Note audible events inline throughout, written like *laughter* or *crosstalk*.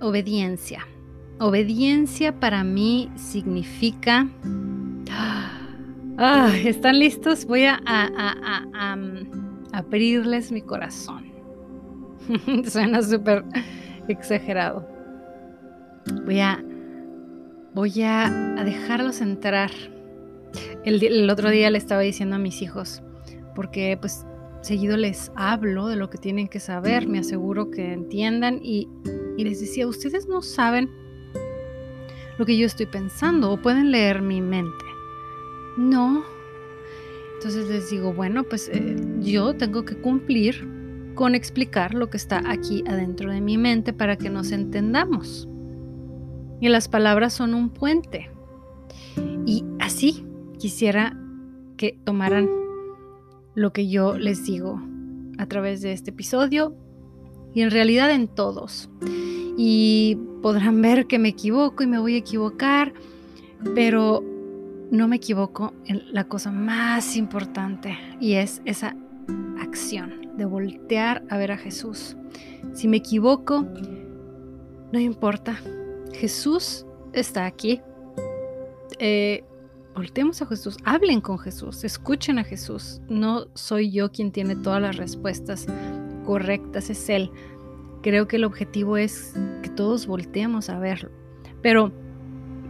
obediencia. Obediencia para mí significa... *gasps* Ah, ¿Están listos? Voy a, mm, abrirles mi corazón. *laughs* Suena súper exagerado. Voy a, voy a, dejarlos entrar. El, el, otro día le estaba diciendo a mis hijos, porque pues seguido les hablo de lo que tienen que saber, me aseguro que entiendan y, les decía, ustedes no saben lo que yo estoy pensando o pueden leer mi mente. No. Entonces les digo, bueno, pues eh, yo tengo que cumplir con explicar lo que está aquí adentro de mi mente para que nos entendamos. Y las palabras son un puente. Y así quisiera que tomaran lo que yo les digo a través de este episodio y en realidad en todos. Y podrán ver que me equivoco y me voy a equivocar, pero no me equivoco en la cosa más importante y es esa acción de voltear a ver a Jesús. Si me equivoco, no importa. Jesús está aquí. Eh, voltemos a Jesús, hablen con Jesús, escuchen a Jesús. No soy yo quien tiene todas las respuestas correctas, es Él. Creo que el objetivo es que todos volteemos a verlo. Pero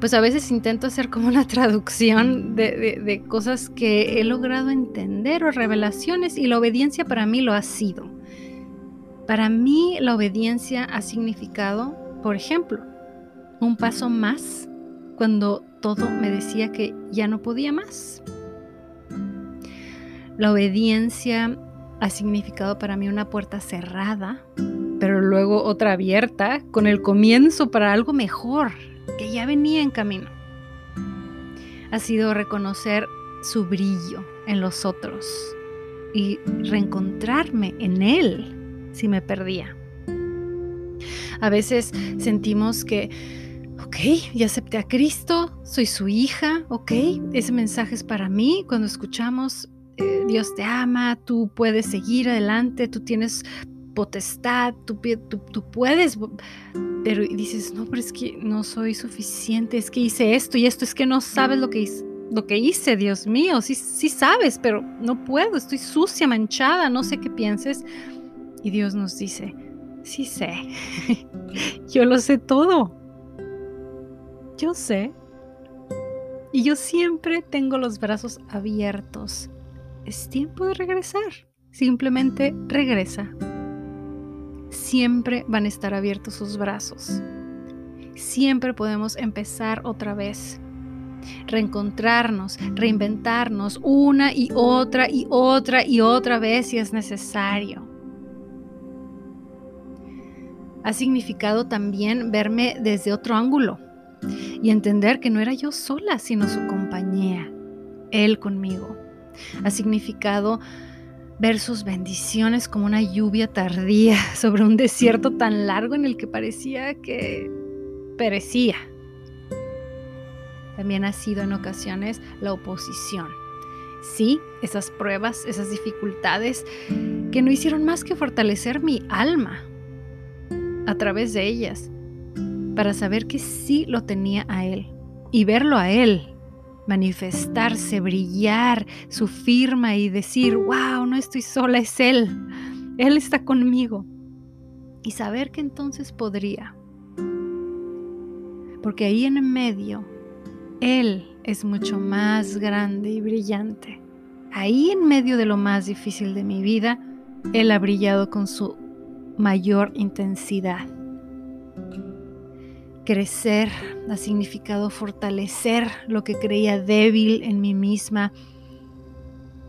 pues a veces intento hacer como una traducción de, cosas que he logrado entender o revelaciones y la obediencia para mí lo ha sido. Para mí la obediencia ha significado, por ejemplo, un paso más cuando todo me decía que ya no podía más. La obediencia ha significado para mí una puerta cerrada, pero luego otra abierta con el comienzo para algo mejor, que ya venía en camino. Ha sido reconocer su brillo en los otros y reencontrarme en él si me perdía. A veces sentimos que, ok, ya acepté a Cristo, soy su hija, ok, ese mensaje es para mí. Cuando escuchamos, eh, Dios te ama, tú puedes seguir adelante, tú tienes potestad, tú, tú, puedes, pero dices, no, pero es que no soy suficiente, es que hice esto y esto, es que no sabes lo que hice, lo que hice Dios mío, sí, sí sabes, pero no puedo, estoy sucia, manchada, no sé qué pienses. Y Dios nos dice, sí sé, *laughs* yo lo sé todo, yo sé. Y yo siempre tengo los brazos abiertos. Es tiempo de regresar. Simplemente regresa siempre van a estar abiertos sus brazos. Siempre podemos empezar otra vez, reencontrarnos, reinventarnos una y otra y otra y otra vez si es necesario. Ha significado también verme desde otro ángulo y entender que no era yo sola, sino su compañía, Él conmigo. Ha significado ver sus bendiciones como una lluvia tardía *laughs* sobre un desierto tan largo en el que parecía que perecía. También ha sido en ocasiones la oposición. Sí, esas pruebas, esas dificultades que no hicieron más que fortalecer mi alma a través de ellas, para saber que sí lo tenía a Él y verlo a Él manifestarse, brillar su firma y decir, wow, no estoy sola, es Él, Él está conmigo. Y saber que entonces podría. Porque ahí en medio, Él es mucho más grande y brillante. Ahí en medio de lo más difícil de mi vida, Él ha brillado con su mayor intensidad. Crecer ha significado fortalecer lo que creía débil en mí misma.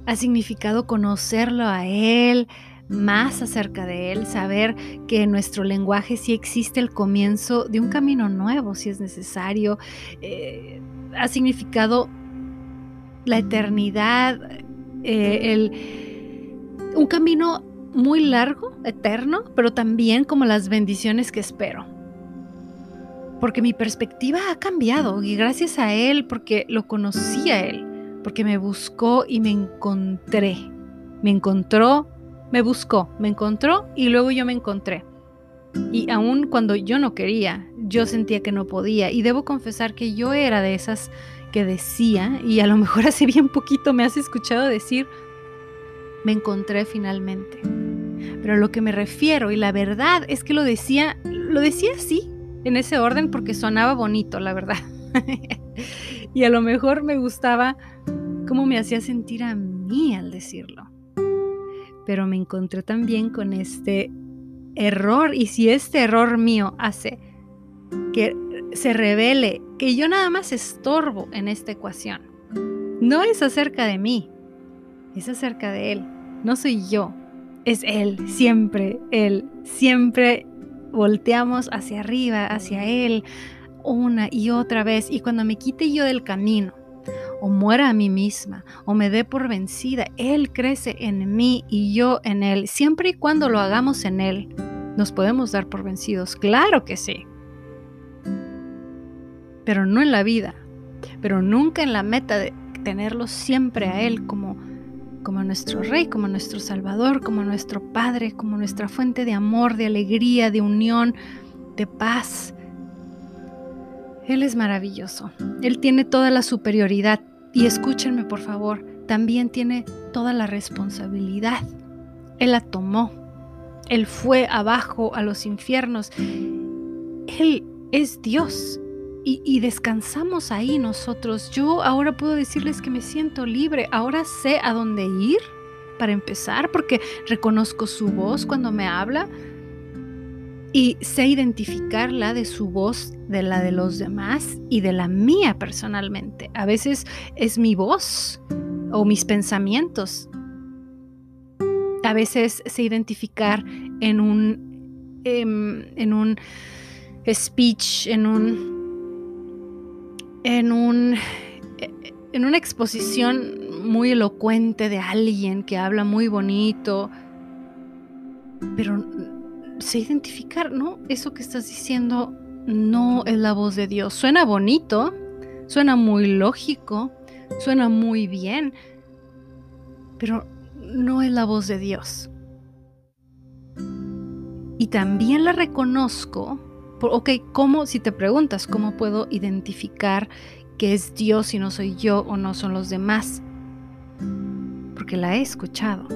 Ha significado conocerlo a Él, más acerca de Él, saber que en nuestro lenguaje sí existe el comienzo de un camino nuevo, si es necesario. Eh, ha significado la eternidad, eh, un camino muy largo, eterno, pero también como las bendiciones que espero porque mi perspectiva ha cambiado y gracias a Él, porque lo conocí a Él, porque me buscó y me encontré. Me encontró, me buscó, me encontró y luego yo me encontré. Y aun cuando yo no quería, yo sentía que no podía. Y debo confesar que yo era de esas que decía, y a lo mejor hace bien poquito me has escuchado decir, me encontré finalmente. Pero lo que me refiero, y la verdad es que lo decía, lo decía así, en ese orden, porque sonaba bonito, la verdad. *laughs* y a lo mejor me gustaba cómo me hacía sentir a mí al decirlo. Pero me encontré también con este error, y si este error mío hace que se revele que yo nada más estorbo en esta ecuación, no es acerca de mí, es acerca de Él. No soy yo, es Él, siempre Él. Siempre volteamos hacia arriba, hacia Él, una y otra vez. Y cuando me quite yo del camino, o muera a mí misma, o me dé por vencida, Él crece en mí y yo en Él. Siempre y cuando lo hagamos en Él, nos podemos dar por vencidos. Claro que sí. Pero no en la vida, pero nunca en la meta de tenerlo siempre a Él como como nuestro Rey, como nuestro Salvador, como nuestro Padre, como nuestra fuente de amor, de alegría, de unión, de paz. Él es maravilloso. Él tiene toda la superioridad. Y escúchenme, por favor, también tiene toda la responsabilidad. Él la tomó. Él fue abajo a los infiernos. Él es Dios y, descansamos ahí nosotros. Yo ahora puedo decirles que me siento libre, ahora sé a dónde ir para empezar, porque reconozco su voz cuando me habla y sé identificar la de su voz de la de los demás y de la mía personalmente. A veces es mi voz o mis pensamientos. A veces sé identificar en un, em, en un speech, en un en, un, en una exposición muy elocuente de alguien que habla muy bonito, pero sé identificar, ¿no? Eso que estás diciendo no es la voz de Dios. Suena bonito, suena muy lógico, suena muy bien, pero no es la voz de Dios. Y también la reconozco ok, ¿cómo, si te preguntas, cómo puedo identificar que es Dios y no soy yo o no son los demás? Porque la he escuchado.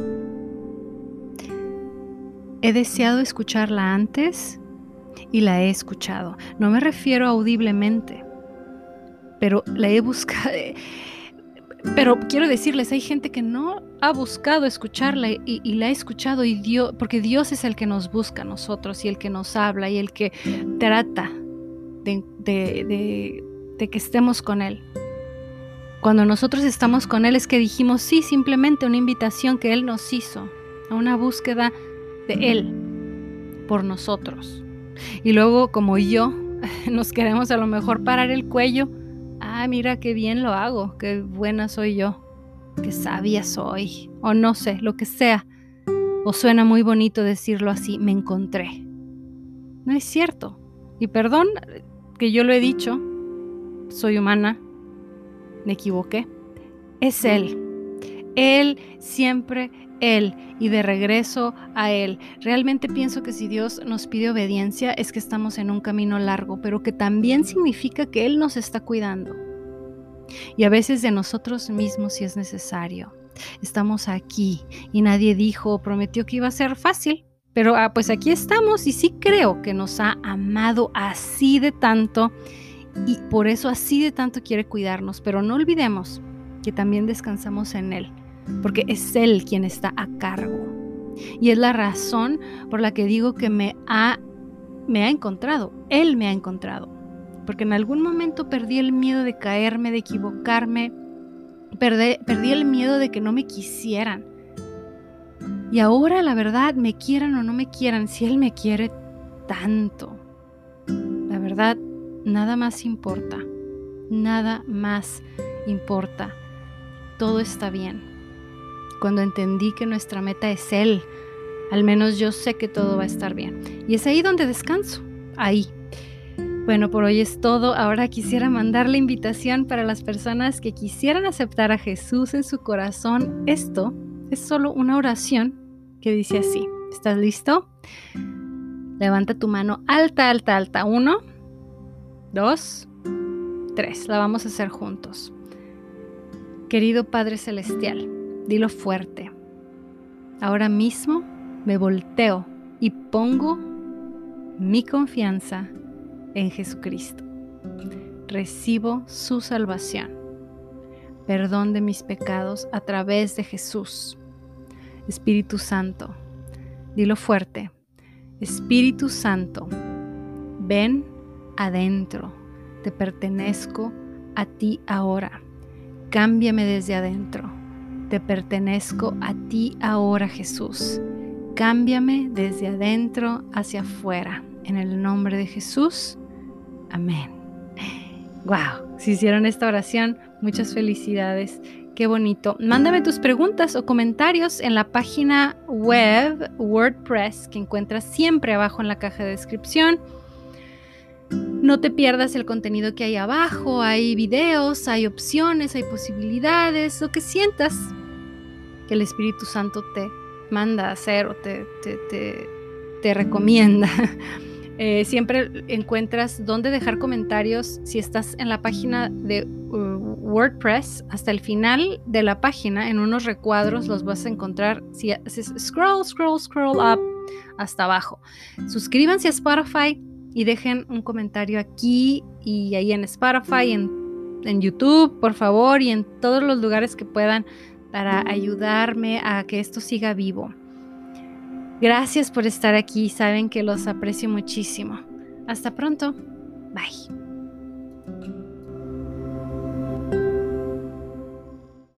He deseado escucharla antes y la he escuchado. No me refiero audiblemente, pero la he buscado. Pero quiero decirles, hay gente que no ha buscado escucharla y, la ha escuchado y Dios, porque Dios es el que nos busca a nosotros y el que nos habla y el que trata de, de que estemos con Él. Cuando nosotros estamos con Él es que dijimos sí, simplemente una invitación que Él nos hizo, a una búsqueda de Él por nosotros. Y luego como yo, *laughs* nos queremos a lo mejor parar el cuello ah, mira qué bien lo hago, qué buena soy yo, qué sabia soy, o no sé, lo que sea. O suena muy bonito decirlo así, me encontré. No es cierto. Y perdón que yo lo he dicho, soy humana, me equivoqué. Es Él. Él siempre él y de regreso a Él. Realmente pienso que si Dios nos pide obediencia es que estamos en un camino largo, pero que también significa que Él nos está cuidando. Y a veces de nosotros mismos si es necesario. Estamos aquí y nadie dijo o prometió que iba a ser fácil, pero ah, pues aquí estamos y sí creo que nos ha amado así de tanto y por eso así de tanto quiere cuidarnos, pero no olvidemos que también descansamos en Él porque es Él quien está a cargo. Y es la razón por la que digo que me ha, me ha encontrado, Él me ha encontrado. Porque en algún momento perdí el miedo de caerme, de equivocarme, perdí, perdí el miedo de que no me quisieran. Y ahora la verdad, me quieran o no me quieran, si Él me quiere tanto, la verdad, nada más importa, nada más importa, todo está bien cuando entendí que nuestra meta es Él. Al menos yo sé que todo va a estar bien. Y es ahí donde descanso, ahí. Bueno, por hoy es todo. Ahora quisiera mandar la invitación para las personas que quisieran aceptar a Jesús en su corazón. Esto es solo una oración que dice así. ¿Estás listo? Levanta tu mano alta, alta, alta. Uno, dos, tres. La vamos a hacer juntos. Querido Padre Celestial, dilo fuerte. Ahora mismo me volteo y pongo mi confianza en Jesucristo. Recibo su salvación, perdón de mis pecados a través de Jesús. Espíritu Santo, dilo fuerte. Espíritu Santo, ven adentro, te pertenezco a ti ahora. Cámbiame desde adentro. Te pertenezco a ti ahora, Jesús. Cámbiame desde adentro hacia afuera. En el nombre de Jesús. Amén. Wow, si hicieron esta oración, muchas felicidades. Qué bonito. Mándame tus preguntas o comentarios en la página web WordPress que encuentras siempre abajo en la caja de descripción. No te pierdas el contenido que hay abajo, hay videos, hay opciones, hay posibilidades, lo que sientas que el Espíritu Santo te manda a hacer o te, te, recomienda. *laughs* Eh, siempre encuentras dónde dejar comentarios si estás en la página de uh, WordPress. Hasta el final de la página en unos recuadros los vas a encontrar. Si haces scroll scroll scroll up hasta abajo. Suscríbanse a Spotify y dejen un comentario aquí y ahí en Spotify, en, en YouTube, por favor, y en todos los lugares que puedan para ayudarme a que esto siga vivo. Gracias por estar aquí, saben que los aprecio muchísimo. Hasta pronto. Bye.